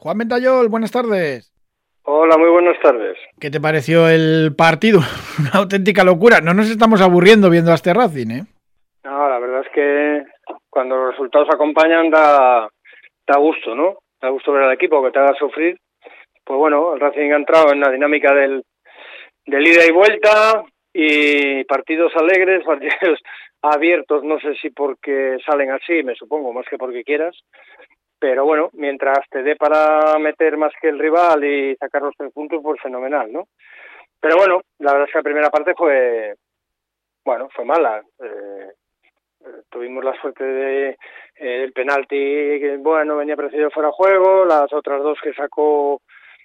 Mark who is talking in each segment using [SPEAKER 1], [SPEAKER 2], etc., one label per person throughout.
[SPEAKER 1] Juan Ventayol, buenas tardes.
[SPEAKER 2] Hola, muy buenas tardes.
[SPEAKER 1] ¿Qué te pareció el partido? Una auténtica locura. No nos estamos aburriendo viendo a este Racing, ¿eh?
[SPEAKER 2] No, la verdad es que cuando los resultados acompañan da, da gusto, ¿no? Da gusto ver al equipo que te haga sufrir. Pues bueno, el Racing ha entrado en la dinámica del, del ida y vuelta y partidos alegres, partidos abiertos, no sé si porque salen así, me supongo, más que porque quieras, pero bueno, mientras te dé para meter más que el rival y sacar los tres puntos, pues fenomenal, ¿no? Pero bueno, la verdad es que la primera parte fue, bueno, fue mala. Eh, tuvimos la suerte de eh, el penalti que bueno venía precedido fuera de juego, las otras dos que sacó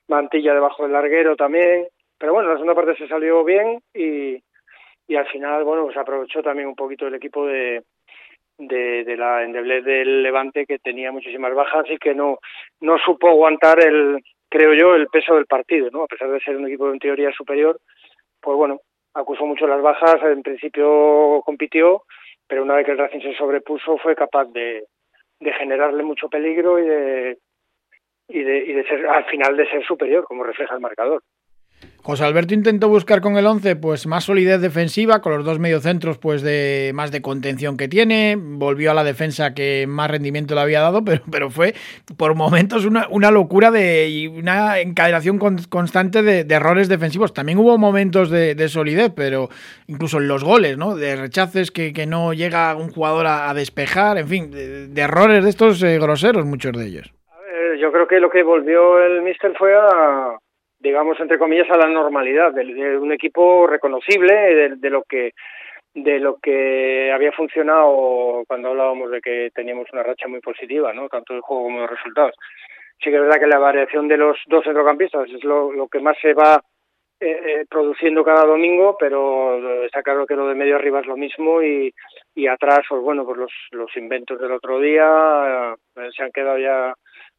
[SPEAKER 2] Mantilla debajo del larguero también, pero bueno, la segunda parte se salió bien y, y al final, bueno, pues aprovechó también un poquito el equipo de, de, la endeblez del Levante que tenía muchísimas bajas y que no, no supo aguantar el, creo yo, el peso del partido, ¿no? A pesar de ser un equipo en teoría superior, pues bueno, acusó mucho las bajas, en principio compitió, pero una vez que el Racing se sobrepuso fue capaz de, de generarle mucho peligro y de, y de, y de ser, al final de ser superior, como refleja el marcador.
[SPEAKER 1] José Alberto intentó buscar con el 11 pues más solidez defensiva, con los dos mediocentros pues de más de contención que tiene, volvió a la defensa que más rendimiento le había dado, pero, pero fue por momentos una, una locura de, y una encadenación con, constante de, errores defensivos. También hubo momentos de, de, solidez, pero incluso en los goles, ¿no? De rechaces que, no llega un jugador a, despejar, en fin, de, errores de estos eh, groseros, muchos de ellos.
[SPEAKER 2] A ver, yo creo que lo que volvió el Mister fue a digamos entre comillas a la normalidad de, un equipo reconocible de, lo que de lo que había funcionado cuando hablábamos de que teníamos una racha muy positiva no tanto el juego como los resultados. Sí que es verdad que la variación de los dos centrocampistas es lo, lo que más se va eh, eh, produciendo cada domingo pero está claro que lo de medio arriba es lo mismo y, y atrás pues bueno pues los, los inventos del otro día eh, se han quedado ya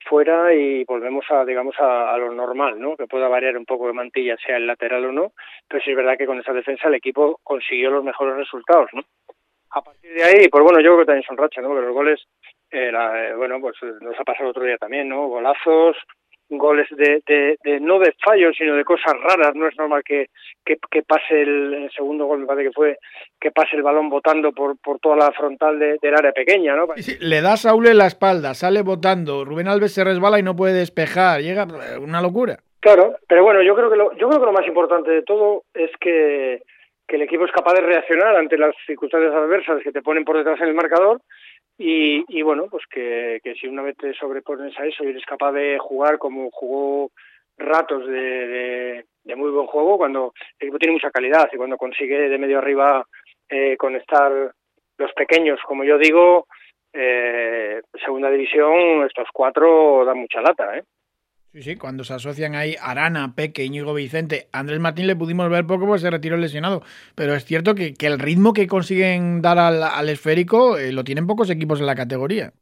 [SPEAKER 2] fuera y volvemos a digamos a, a, lo normal no que pueda variar un poco de mantilla sea el lateral o no pero sí es verdad que con esa defensa el equipo consiguió los mejores resultados no a partir de ahí pues bueno yo creo que también son racha no pero los goles eh, eh, bueno pues nos ha pasado otro día también no golazos goles de, de, de, no de fallos sino de cosas raras. No es normal que, que, que pase el, el, segundo gol me parece que fue que pase el balón botando por, por toda la frontal de, del área pequeña no
[SPEAKER 1] sí, le da Saúl en la espalda sale botando Rubén Alves se resbala y no puede despejar llega una locura.
[SPEAKER 2] Claro pero bueno yo creo que lo, yo creo que lo más importante de todo es que que el equipo es capaz de reaccionar ante las circunstancias adversas que te ponen por detrás en el marcador y, y bueno, pues que, que si una vez te sobrepones a eso y eres capaz de jugar como jugó ratos de, de, muy buen juego, cuando el equipo tiene mucha calidad y cuando consigue de medio arriba eh, conectar los pequeños, como yo digo, eh, segunda división, estos cuatro dan mucha lata, ¿eh?
[SPEAKER 1] Sí, sí, cuando se asocian ahí Arana, Peque, Íñigo Vicente, Andrés Martín le pudimos ver poco porque se retiró lesionado, pero es cierto que, que el ritmo que consiguen dar al, al esférico eh, lo tienen pocos equipos en la categoría.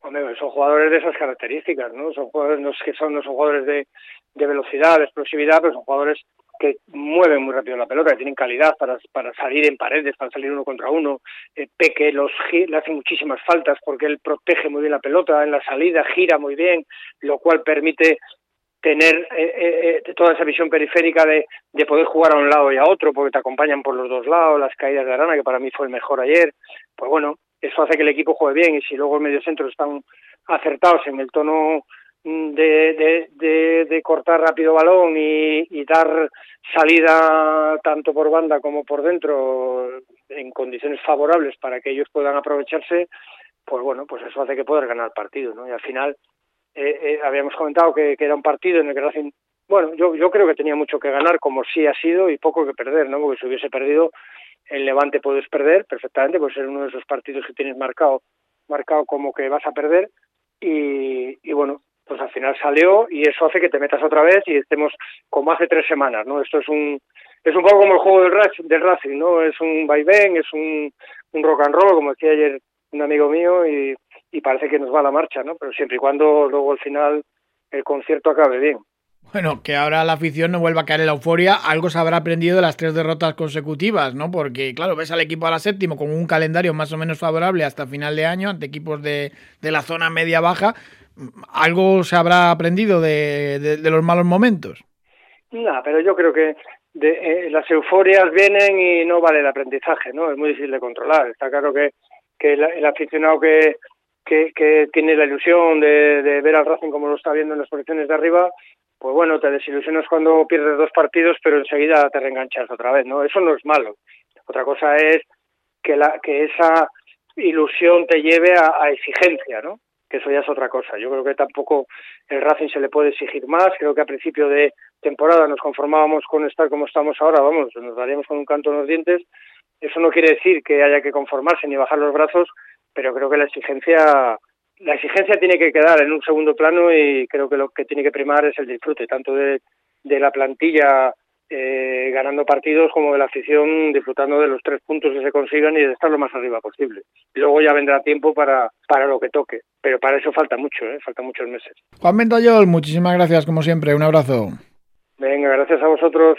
[SPEAKER 2] Hombre, son jugadores de esas características, ¿no? Son jugadores no que son, no son jugadores de, de velocidad, de explosividad, pero son jugadores que mueven muy rápido la pelota, que tienen calidad para, para salir en paredes, para salir uno contra uno. Eh, Peque los, le hace muchísimas faltas porque él protege muy bien la pelota en la salida, gira muy bien, lo cual permite tener eh, eh, toda esa visión periférica de, de poder jugar a un lado y a otro porque te acompañan por los dos lados, las caídas de Arana, que para mí fue el mejor ayer. Pues bueno, eso hace que el equipo juegue bien y si luego el mediocentro están acertados en el tono de, de, de, de cortar rápido balón y, y, dar salida tanto por banda como por dentro en condiciones favorables para que ellos puedan aprovecharse, pues bueno, pues eso hace que poder ganar partido, ¿no? Y al final eh, eh, habíamos comentado que, que, era un partido en el que Racing, bueno, yo, yo creo que tenía mucho que ganar como sí ha sido y poco que perder, ¿no? Porque si hubiese perdido el Levante puedes perder perfectamente, pues ser uno de esos partidos que tienes marcado marcado como que vas a perder y, y bueno, pues al final salió y eso hace que te metas otra vez y estemos como hace tres semanas, ¿no? Esto es un es un poco como el juego del, del Racing, ¿no? Es un vaivén, es un, un rock and roll, como decía ayer un amigo mío, y, y parece que nos va a la marcha, ¿no? Pero siempre y cuando luego al final el concierto acabe bien.
[SPEAKER 1] Bueno, que ahora la afición no vuelva a caer en la euforia, algo se habrá aprendido de las tres derrotas consecutivas, ¿no? Porque, claro, ves al equipo a la séptimo con un calendario más o menos favorable hasta final de año ante equipos de, de la zona media-baja, algo se habrá aprendido de, los malos momentos.
[SPEAKER 2] No, pero yo creo que de, eh, las euforias vienen y no vale el aprendizaje, ¿no? Es muy difícil de controlar. Está claro que, el, aficionado que, que, tiene la ilusión de, de, ver al Racing como lo está viendo en las posiciones de arriba, pues bueno, te desilusionas cuando pierdes dos partidos, pero enseguida te reenganchas otra vez, ¿no? Eso no es malo. Otra cosa es que, la, que esa ilusión te lleve a, a exigencia, ¿no? Que eso ya es otra cosa. Yo creo que tampoco el Racing se le puede exigir más. Creo que a principio de temporada nos conformábamos con estar como estamos ahora, vamos, nos daríamos con un canto en los dientes. Eso no quiere decir que haya que conformarse ni bajar los brazos, pero creo que la exigencia la exigencia tiene que quedar en un segundo plano y creo que lo que tiene que primar es el disfrute tanto de, de la plantilla eh, ganando partidos como de la afición disfrutando de los tres puntos que se consigan y de estar lo más arriba posible. luego ya vendrá tiempo para, para lo que toque, pero para eso falta mucho, ¿eh? falta muchos meses.
[SPEAKER 1] Juan Ventayol, muchísimas gracias como siempre, un abrazo.
[SPEAKER 2] Venga, gracias a vosotros.